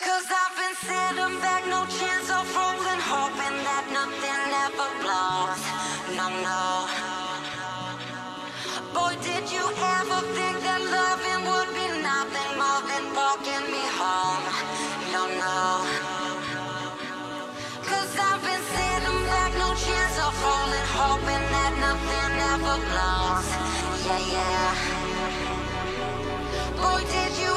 Cause I've been sitting back, no chance of rolling, hoping that nothing ever blows. No, no. Boy, did you ever think that loving would be nothing more than walking me home? No, no. Cause I've been sitting back, no chance of rolling, hoping that nothing ever blows. Yeah, yeah. Boy, did you